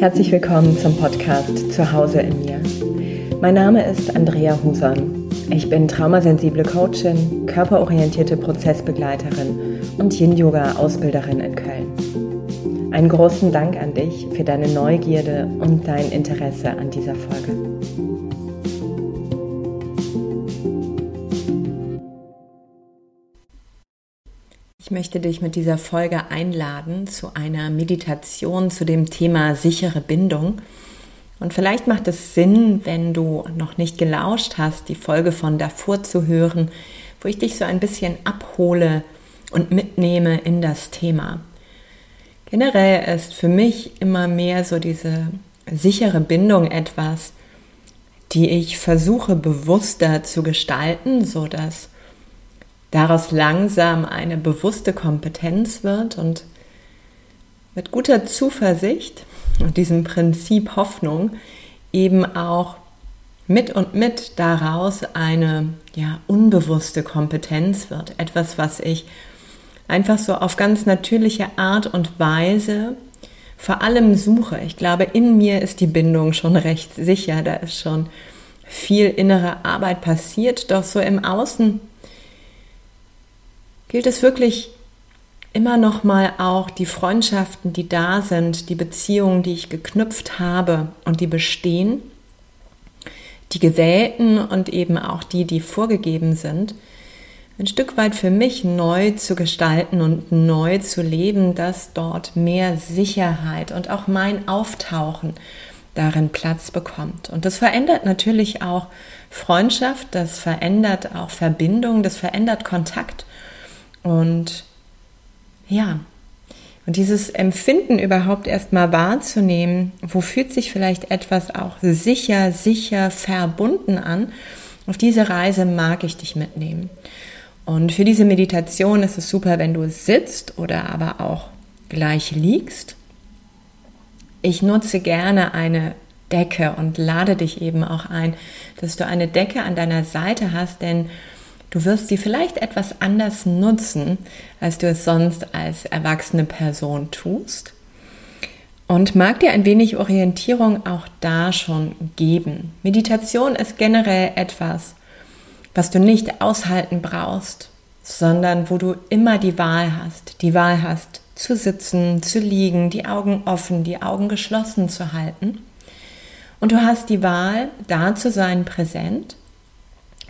Herzlich willkommen zum Podcast Zuhause in mir. Mein Name ist Andrea Huson. Ich bin traumasensible Coachin, körperorientierte Prozessbegleiterin und Yin-Yoga-Ausbilderin in Köln. Einen großen Dank an dich für deine Neugierde und dein Interesse an dieser Folge. Möchte dich mit dieser Folge einladen zu einer Meditation zu dem Thema sichere Bindung. Und vielleicht macht es Sinn, wenn du noch nicht gelauscht hast, die Folge von davor zu hören, wo ich dich so ein bisschen abhole und mitnehme in das Thema. Generell ist für mich immer mehr so diese sichere Bindung etwas, die ich versuche bewusster zu gestalten, so dass daraus langsam eine bewusste Kompetenz wird und mit guter Zuversicht und diesem Prinzip Hoffnung eben auch mit und mit daraus eine ja unbewusste Kompetenz wird, etwas, was ich einfach so auf ganz natürliche Art und Weise vor allem suche. Ich glaube, in mir ist die Bindung schon recht sicher, da ist schon viel innere Arbeit passiert, doch so im Außen gilt es wirklich immer noch mal auch die Freundschaften, die da sind, die Beziehungen, die ich geknüpft habe und die bestehen, die gewählten und eben auch die, die vorgegeben sind, ein Stück weit für mich neu zu gestalten und neu zu leben, dass dort mehr Sicherheit und auch mein Auftauchen darin Platz bekommt. Und das verändert natürlich auch Freundschaft, das verändert auch Verbindung, das verändert Kontakt. Und ja, und dieses Empfinden überhaupt erstmal wahrzunehmen, wo fühlt sich vielleicht etwas auch sicher, sicher verbunden an, auf diese Reise mag ich dich mitnehmen. Und für diese Meditation ist es super, wenn du sitzt oder aber auch gleich liegst. Ich nutze gerne eine Decke und lade dich eben auch ein, dass du eine Decke an deiner Seite hast, denn Du wirst sie vielleicht etwas anders nutzen, als du es sonst als erwachsene Person tust. Und mag dir ein wenig Orientierung auch da schon geben. Meditation ist generell etwas, was du nicht aushalten brauchst, sondern wo du immer die Wahl hast. Die Wahl hast, zu sitzen, zu liegen, die Augen offen, die Augen geschlossen zu halten. Und du hast die Wahl, da zu sein, präsent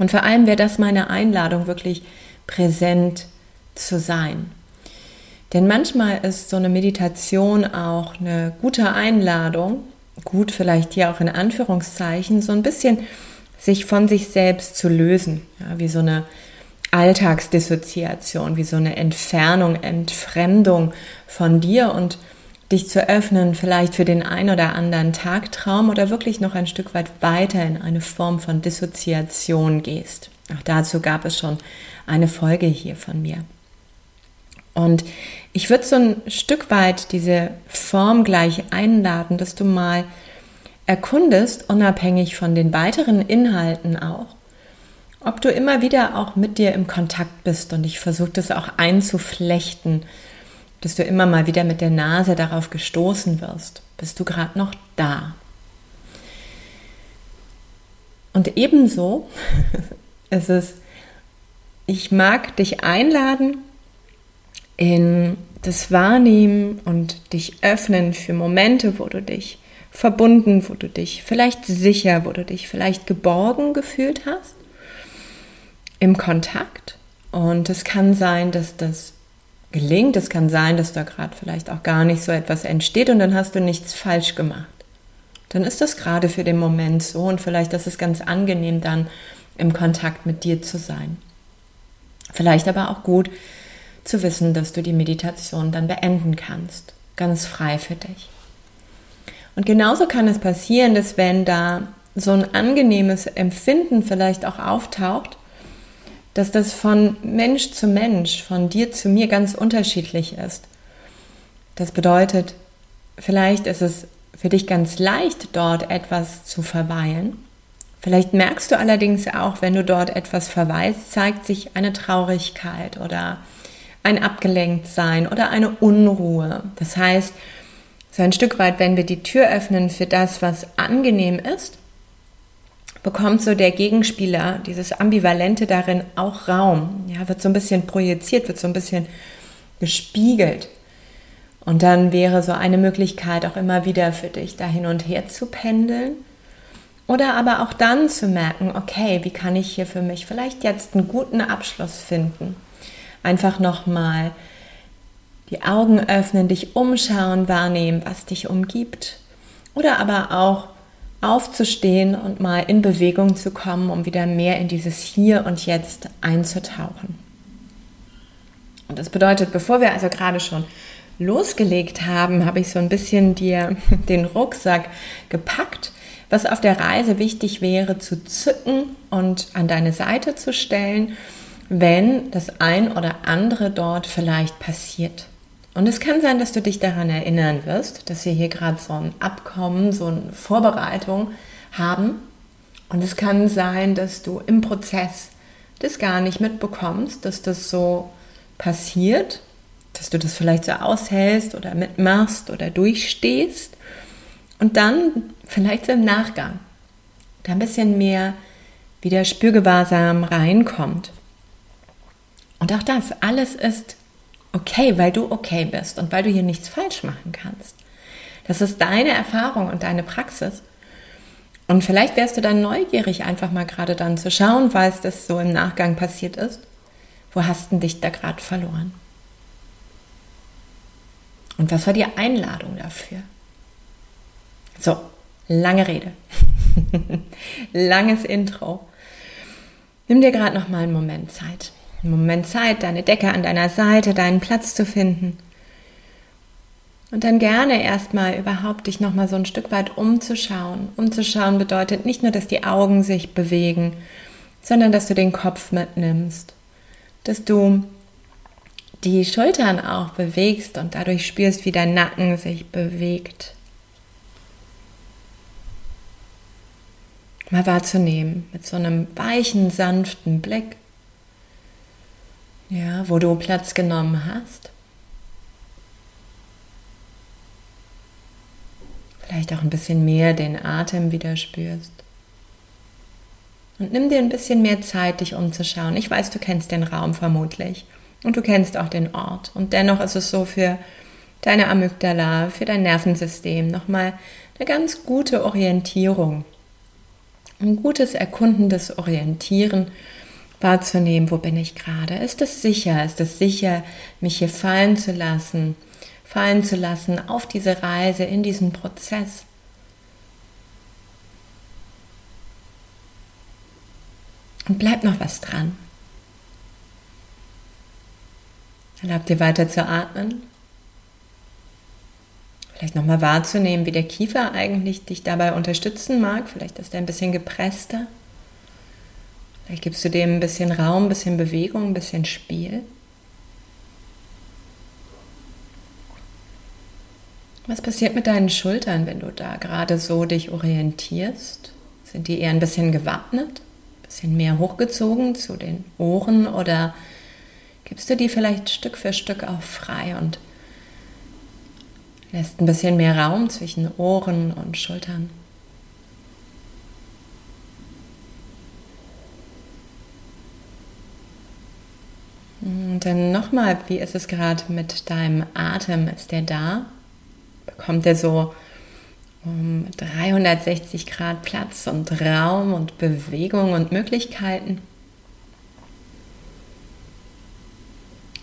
und vor allem wäre das meine Einladung, wirklich präsent zu sein. Denn manchmal ist so eine Meditation auch eine gute Einladung, gut vielleicht hier auch in Anführungszeichen, so ein bisschen sich von sich selbst zu lösen, ja, wie so eine Alltagsdissoziation, wie so eine Entfernung, Entfremdung von dir und dich zu öffnen, vielleicht für den ein oder anderen Tagtraum oder wirklich noch ein Stück weit weiter in eine Form von Dissoziation gehst. Auch dazu gab es schon eine Folge hier von mir. Und ich würde so ein Stück weit diese Form gleich einladen, dass du mal erkundest, unabhängig von den weiteren Inhalten auch, ob du immer wieder auch mit dir im Kontakt bist und ich versuche das auch einzuflechten dass du immer mal wieder mit der Nase darauf gestoßen wirst. Bist du gerade noch da? Und ebenso ist es, ich mag dich einladen in das Wahrnehmen und dich öffnen für Momente, wo du dich verbunden, wo du dich vielleicht sicher, wo du dich vielleicht geborgen gefühlt hast, im Kontakt. Und es kann sein, dass das gelingt. Es kann sein, dass da gerade vielleicht auch gar nicht so etwas entsteht und dann hast du nichts falsch gemacht. Dann ist das gerade für den Moment so und vielleicht ist es ganz angenehm dann im Kontakt mit dir zu sein. Vielleicht aber auch gut zu wissen, dass du die Meditation dann beenden kannst, ganz frei für dich. Und genauso kann es passieren, dass wenn da so ein angenehmes Empfinden vielleicht auch auftaucht, dass das von Mensch zu Mensch, von dir zu mir ganz unterschiedlich ist. Das bedeutet, vielleicht ist es für dich ganz leicht, dort etwas zu verweilen. Vielleicht merkst du allerdings auch, wenn du dort etwas verweist, zeigt sich eine Traurigkeit oder ein Abgelenktsein oder eine Unruhe. Das heißt, So ein Stück weit, wenn wir die Tür öffnen für das, was angenehm ist, bekommt so der Gegenspieler, dieses Ambivalente darin auch Raum. Ja, wird so ein bisschen projiziert, wird so ein bisschen gespiegelt. Und dann wäre so eine Möglichkeit auch immer wieder für dich, da hin und her zu pendeln. Oder aber auch dann zu merken, okay, wie kann ich hier für mich vielleicht jetzt einen guten Abschluss finden? Einfach nochmal die Augen öffnen, dich umschauen, wahrnehmen, was dich umgibt. Oder aber auch aufzustehen und mal in Bewegung zu kommen, um wieder mehr in dieses Hier und Jetzt einzutauchen. Und das bedeutet, bevor wir also gerade schon losgelegt haben, habe ich so ein bisschen dir den Rucksack gepackt, was auf der Reise wichtig wäre zu zücken und an deine Seite zu stellen, wenn das ein oder andere dort vielleicht passiert. Und es kann sein, dass du dich daran erinnern wirst, dass wir hier gerade so ein Abkommen, so eine Vorbereitung haben. Und es kann sein, dass du im Prozess das gar nicht mitbekommst, dass das so passiert, dass du das vielleicht so aushältst oder mitmachst oder durchstehst. Und dann vielleicht so im Nachgang da ein bisschen mehr wieder Spürgewahrsam reinkommt. Und auch das, alles ist okay, weil du okay bist und weil du hier nichts falsch machen kannst. Das ist deine Erfahrung und deine Praxis. Und vielleicht wärst du dann neugierig, einfach mal gerade dann zu schauen, es das so im Nachgang passiert ist. Wo hast du dich da gerade verloren? Und was war die Einladung dafür? So, lange Rede. Langes Intro. Nimm dir gerade noch mal einen Moment Zeit einen Moment Zeit, deine Decke an deiner Seite, deinen Platz zu finden. Und dann gerne erstmal überhaupt dich nochmal so ein Stück weit umzuschauen. Umzuschauen bedeutet nicht nur, dass die Augen sich bewegen, sondern dass du den Kopf mitnimmst. Dass du die Schultern auch bewegst und dadurch spürst, wie dein Nacken sich bewegt. Mal wahrzunehmen mit so einem weichen, sanften Blick. Ja, wo du Platz genommen hast. Vielleicht auch ein bisschen mehr den Atem wieder spürst. Und nimm dir ein bisschen mehr Zeit, dich umzuschauen. Ich weiß, du kennst den Raum vermutlich und du kennst auch den Ort. Und dennoch ist es so für deine Amygdala, für dein Nervensystem nochmal eine ganz gute Orientierung. Ein gutes, erkundendes Orientieren wahrzunehmen, wo bin ich gerade? Ist es sicher? Ist es sicher, mich hier fallen zu lassen? Fallen zu lassen auf diese Reise, in diesen Prozess? Und bleibt noch was dran. Erlaubt dir weiter zu atmen. Vielleicht nochmal wahrzunehmen, wie der Kiefer eigentlich dich dabei unterstützen mag. Vielleicht ist er ein bisschen gepresster. Vielleicht gibst du dem ein bisschen Raum, ein bisschen Bewegung, ein bisschen Spiel. Was passiert mit deinen Schultern, wenn du da gerade so dich orientierst? Sind die eher ein bisschen gewappnet, ein bisschen mehr hochgezogen zu den Ohren oder gibst du die vielleicht Stück für Stück auch frei und lässt ein bisschen mehr Raum zwischen Ohren und Schultern? Und dann nochmal, wie ist es gerade mit deinem Atem? Ist der da? Bekommt der so um 360 Grad Platz und Raum und Bewegung und Möglichkeiten?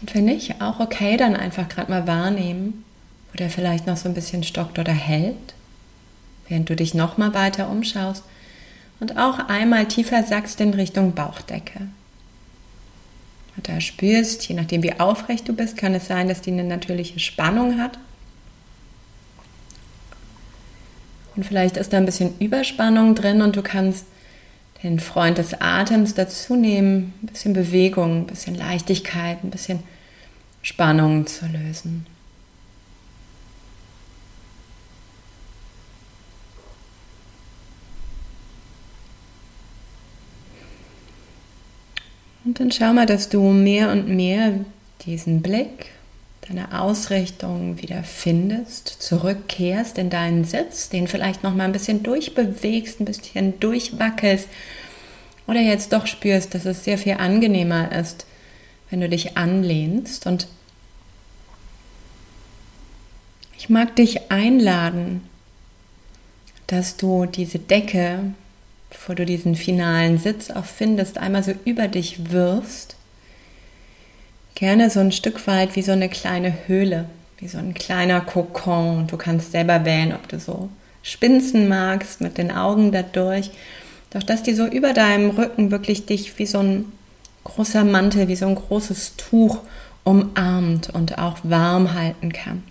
Und wenn nicht, auch okay, dann einfach gerade mal wahrnehmen, wo der vielleicht noch so ein bisschen stockt oder hält, während du dich nochmal weiter umschaust und auch einmal tiefer sackst in Richtung Bauchdecke da spürst, je nachdem wie aufrecht du bist, kann es sein, dass die eine natürliche Spannung hat. Und vielleicht ist da ein bisschen Überspannung drin und du kannst den Freund des Atems dazu nehmen, ein bisschen Bewegung, ein bisschen Leichtigkeit, ein bisschen Spannung zu lösen. Und dann schau mal, dass du mehr und mehr diesen Blick deine Ausrichtung wieder findest, zurückkehrst in deinen Sitz, den vielleicht noch mal ein bisschen durchbewegst, ein bisschen durchwackelst oder jetzt doch spürst, dass es sehr viel angenehmer ist, wenn du dich anlehnst. Und ich mag dich einladen, dass du diese Decke, bevor du diesen finalen Sitz auch findest, einmal so über dich wirfst gerne so ein Stück weit wie so eine kleine Höhle, wie so ein kleiner Kokon. Du kannst selber wählen, ob du so spinsen magst mit den Augen dadurch. Doch dass die so über deinem Rücken wirklich dich wie so ein großer Mantel, wie so ein großes Tuch umarmt und auch warm halten kann.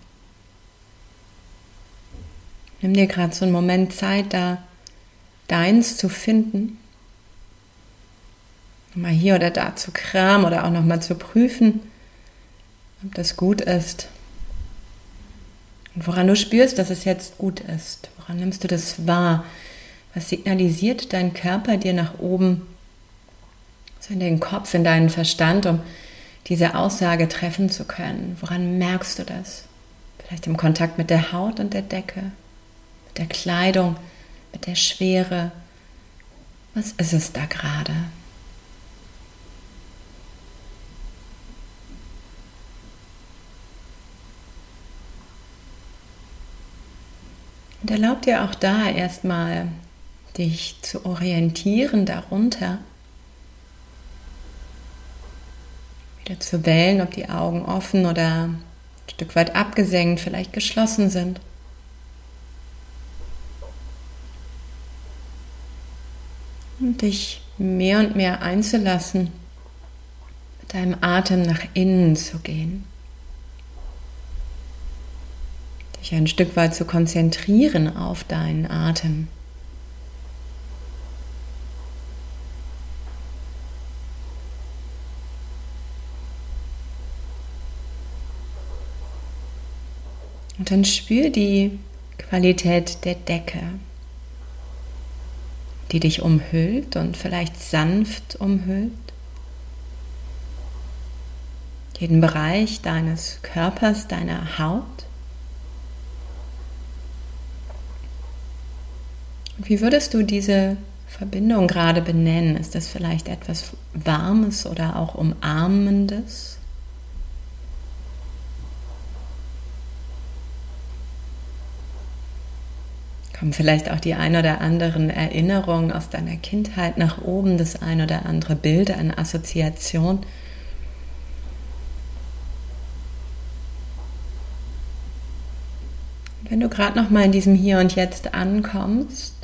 Nimm dir gerade so einen Moment Zeit, da deins zu finden mal hier oder da zu kramen oder auch nochmal zu prüfen, ob das gut ist. Und woran du spürst, dass es jetzt gut ist. Woran nimmst du das wahr? Was signalisiert dein Körper dir nach oben, so in den Kopf, in deinen Verstand, um diese Aussage treffen zu können? Woran merkst du das? Vielleicht im Kontakt mit der Haut und der Decke, mit der Kleidung, mit der Schwere. Was ist es da gerade? Und erlaub dir auch da erstmal dich zu orientieren darunter. Wieder zu wählen, ob die Augen offen oder ein Stück weit abgesenkt, vielleicht geschlossen sind. Dich mehr und mehr einzulassen, mit deinem Atem nach innen zu gehen. dich ein Stück weit zu konzentrieren auf deinen Atem. Und dann spür die Qualität der Decke, die dich umhüllt und vielleicht sanft umhüllt. Jeden Bereich deines Körpers, deiner Haut. Wie würdest du diese Verbindung gerade benennen? Ist das vielleicht etwas Warmes oder auch Umarmendes? Kommen vielleicht auch die ein oder anderen Erinnerungen aus deiner Kindheit nach oben, das ein oder andere Bild, eine Assoziation? Wenn du gerade noch mal in diesem Hier und Jetzt ankommst,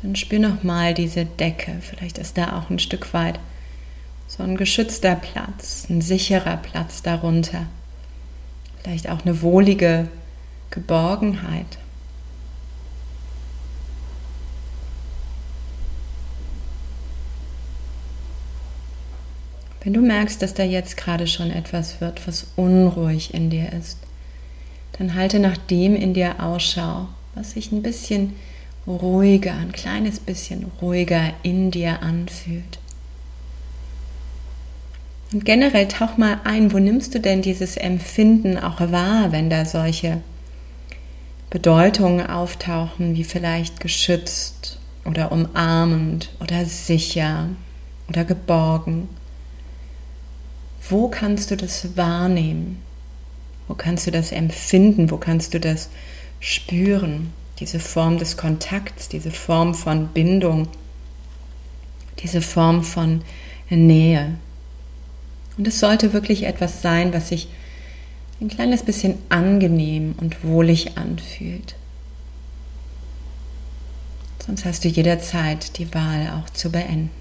dann spür noch mal diese Decke. Vielleicht ist da auch ein Stück weit so ein geschützter Platz, ein sicherer Platz darunter. Vielleicht auch eine wohlige Geborgenheit. Wenn du merkst, dass da jetzt gerade schon etwas wird, was unruhig in dir ist, dann halte nach dem in dir Ausschau, was sich ein bisschen ruhiger, ein kleines bisschen ruhiger in dir anfühlt. Und generell tauch mal ein, wo nimmst du denn dieses Empfinden auch wahr, wenn da solche Bedeutungen auftauchen, wie vielleicht geschützt oder umarmend oder sicher oder geborgen. Wo kannst du das wahrnehmen? Wo kannst du das empfinden? Wo kannst du das spüren? diese Form des Kontakts, diese Form von Bindung, diese Form von Nähe. Und es sollte wirklich etwas sein, was sich ein kleines bisschen angenehm und wohlig anfühlt. Sonst hast du jederzeit die Wahl auch zu beenden.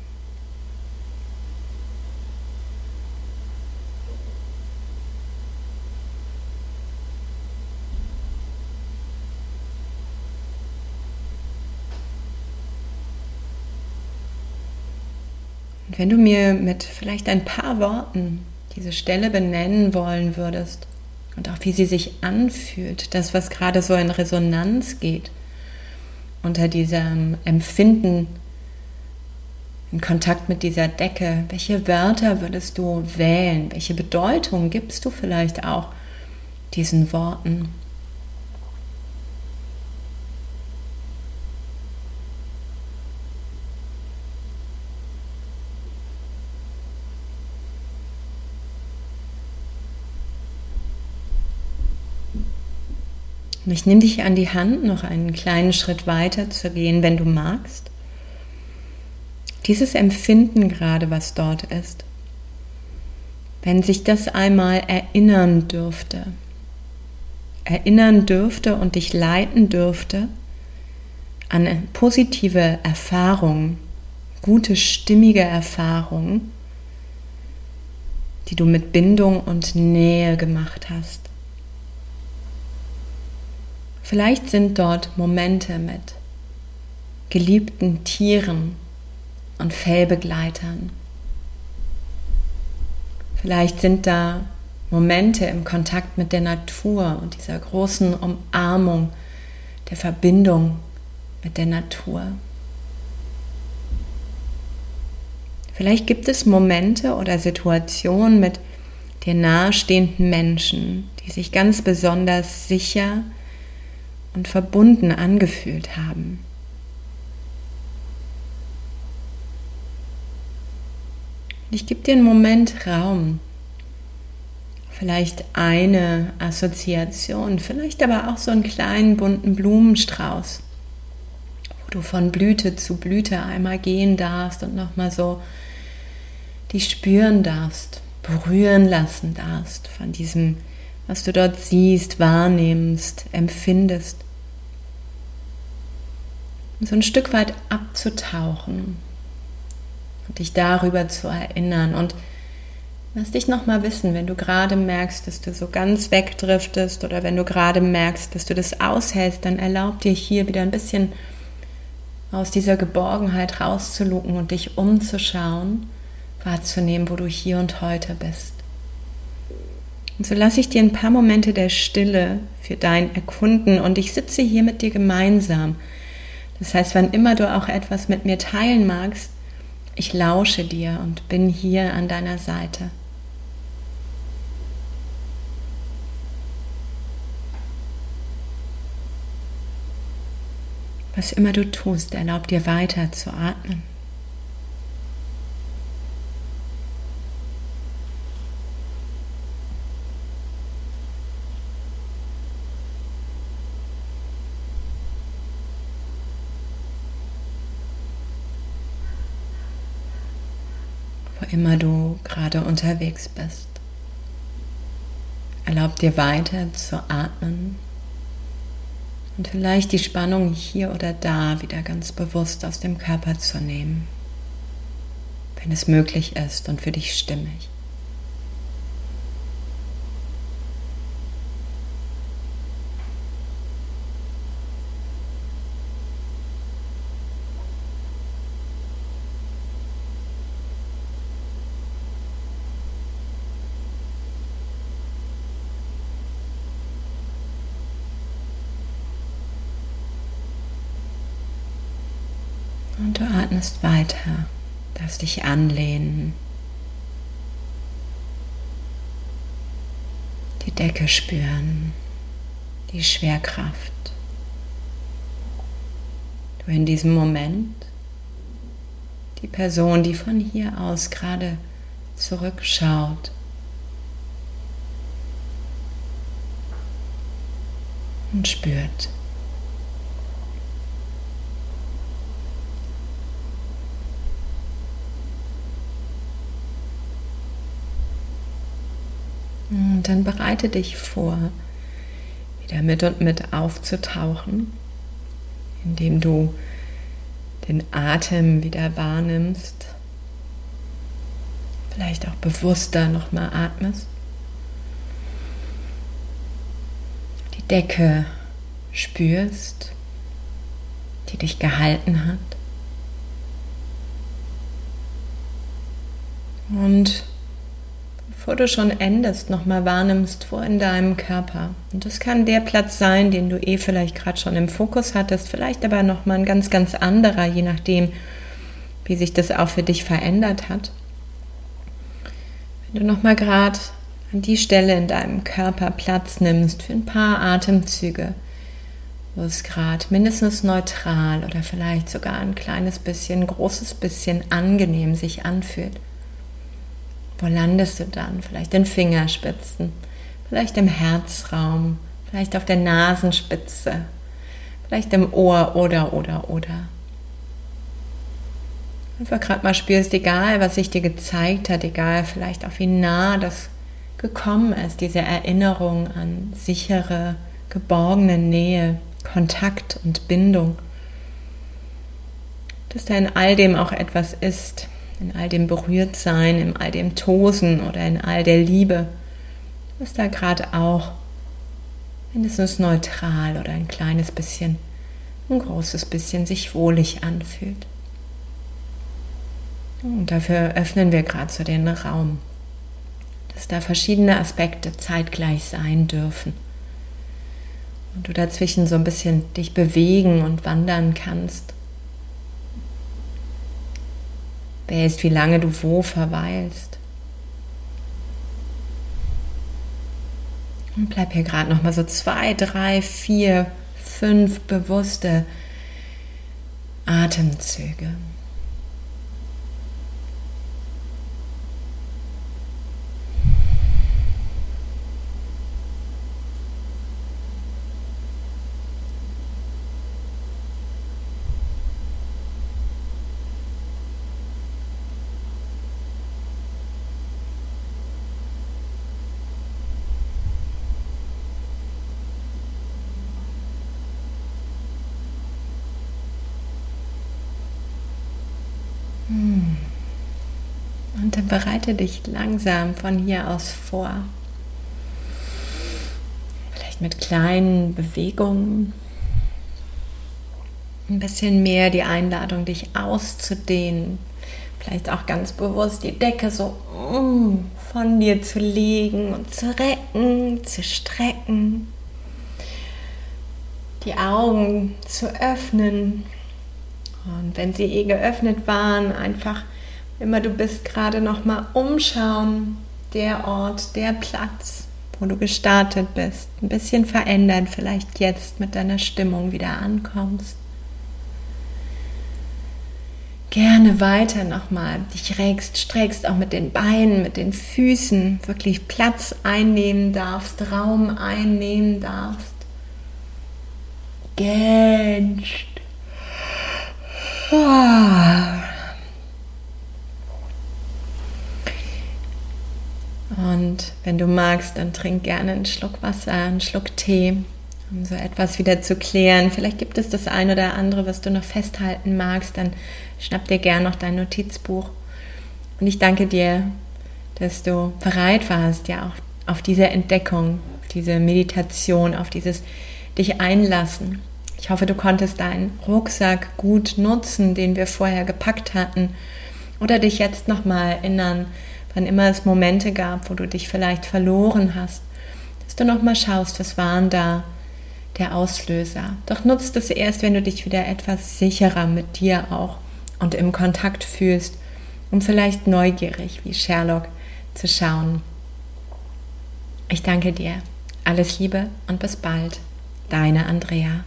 Wenn du mir mit vielleicht ein paar Worten diese Stelle benennen wollen würdest und auch wie sie sich anfühlt, das, was gerade so in Resonanz geht, unter diesem Empfinden in Kontakt mit dieser Decke? Welche Wörter würdest du wählen? Welche Bedeutung gibst du vielleicht auch diesen Worten? Und ich nehme dich an die Hand, noch einen kleinen Schritt weiter zu gehen, wenn du magst. Dieses Empfinden gerade, was dort ist, wenn sich das einmal erinnern dürfte, erinnern dürfte und dich leiten dürfte an positive Erfahrungen, gute, stimmige Erfahrungen, die du mit Bindung und Nähe gemacht hast. Vielleicht sind dort Momente mit geliebten Tieren und Fellbegleitern. Vielleicht sind da Momente im Kontakt mit der Natur und dieser großen Umarmung der Verbindung mit der Natur. Vielleicht gibt es Momente oder Situationen mit dir nahestehenden Menschen, die sich ganz besonders sicher und verbunden angefühlt haben. Ich gebe dir einen Moment Raum. Vielleicht eine Assoziation, vielleicht aber auch so einen kleinen bunten Blumenstrauß, wo du von Blüte zu Blüte einmal gehen darfst und nochmal so die spüren darfst, berühren lassen darfst von diesem was du dort siehst, wahrnimmst, empfindest. Um so ein Stück weit abzutauchen und dich darüber zu erinnern. Und lass dich nochmal wissen, wenn du gerade merkst, dass du so ganz wegdriftest oder wenn du gerade merkst, dass du das aushältst, dann erlaub dir hier wieder ein bisschen aus dieser Geborgenheit rauszulucken und dich umzuschauen, wahrzunehmen, wo du hier und heute bist. Und so lasse ich dir ein paar Momente der Stille für dein Erkunden und ich sitze hier mit dir gemeinsam. Das heißt, wann immer du auch etwas mit mir teilen magst, ich lausche dir und bin hier an deiner Seite. Was immer du tust, erlaub dir weiter zu atmen. Immer du gerade unterwegs bist. Erlaub dir weiter zu atmen und vielleicht die Spannung hier oder da wieder ganz bewusst aus dem Körper zu nehmen, wenn es möglich ist und für dich stimmig. Und du atmest weiter, darfst dich anlehnen, die Decke spüren, die Schwerkraft. Du in diesem Moment die Person, die von hier aus gerade zurückschaut. Und spürt. Und dann bereite dich vor, wieder mit und mit aufzutauchen, indem du den Atem wieder wahrnimmst, vielleicht auch bewusster nochmal atmest. Die Decke spürst, die dich gehalten hat. Und bevor du schon endest, nochmal wahrnimmst, wo in deinem Körper. Und das kann der Platz sein, den du eh vielleicht gerade schon im Fokus hattest, vielleicht aber nochmal ein ganz, ganz anderer, je nachdem, wie sich das auch für dich verändert hat. Wenn du nochmal gerade an die Stelle in deinem Körper Platz nimmst für ein paar Atemzüge, wo es gerade mindestens neutral oder vielleicht sogar ein kleines bisschen, großes bisschen angenehm sich anfühlt. Wo landest du dann? Vielleicht in Fingerspitzen, vielleicht im Herzraum, vielleicht auf der Nasenspitze, vielleicht im Ohr oder, oder, oder. Einfach gerade mal spürst, egal was sich dir gezeigt hat, egal vielleicht auch wie nah das gekommen ist, diese Erinnerung an sichere, geborgene Nähe, Kontakt und Bindung. Dass da in all dem auch etwas ist, in all dem Berührtsein, in all dem Tosen oder in all der Liebe, dass da gerade auch mindestens neutral oder ein kleines bisschen, ein großes bisschen sich wohlig anfühlt. Und dafür öffnen wir gerade so den Raum, dass da verschiedene Aspekte zeitgleich sein dürfen. Und du dazwischen so ein bisschen dich bewegen und wandern kannst. Wer ist, wie lange du wo verweilst. Und bleib hier gerade nochmal so zwei, drei, vier, fünf bewusste Atemzüge. Und dann bereite dich langsam von hier aus vor. Vielleicht mit kleinen Bewegungen. Ein bisschen mehr die Einladung, dich auszudehnen. Vielleicht auch ganz bewusst die Decke so mm, von dir zu legen und zu recken, zu strecken. Die Augen zu öffnen. Und wenn sie eh geöffnet waren, einfach immer du bist, gerade noch mal umschauen, der Ort, der Platz, wo du gestartet bist, ein bisschen verändern, vielleicht jetzt mit deiner Stimmung wieder ankommst. Gerne weiter nochmal, dich regst, streckst auch mit den Beinen, mit den Füßen, wirklich Platz einnehmen darfst, Raum einnehmen darfst. Ganz. Oh. Und wenn du magst, dann trink gerne einen Schluck Wasser, einen Schluck Tee, um so etwas wieder zu klären. Vielleicht gibt es das eine oder andere, was du noch festhalten magst, dann schnapp dir gerne noch dein Notizbuch. Und ich danke dir, dass du bereit warst, ja auch auf diese Entdeckung, auf diese Meditation, auf dieses dich einlassen. Ich hoffe, du konntest deinen Rucksack gut nutzen, den wir vorher gepackt hatten, oder dich jetzt nochmal erinnern, wann immer es Momente gab, wo du dich vielleicht verloren hast, dass du nochmal schaust, was waren da der Auslöser. Doch nutzt es erst, wenn du dich wieder etwas sicherer mit dir auch und im Kontakt fühlst, um vielleicht neugierig wie Sherlock zu schauen. Ich danke dir. Alles Liebe und bis bald. Deine Andrea.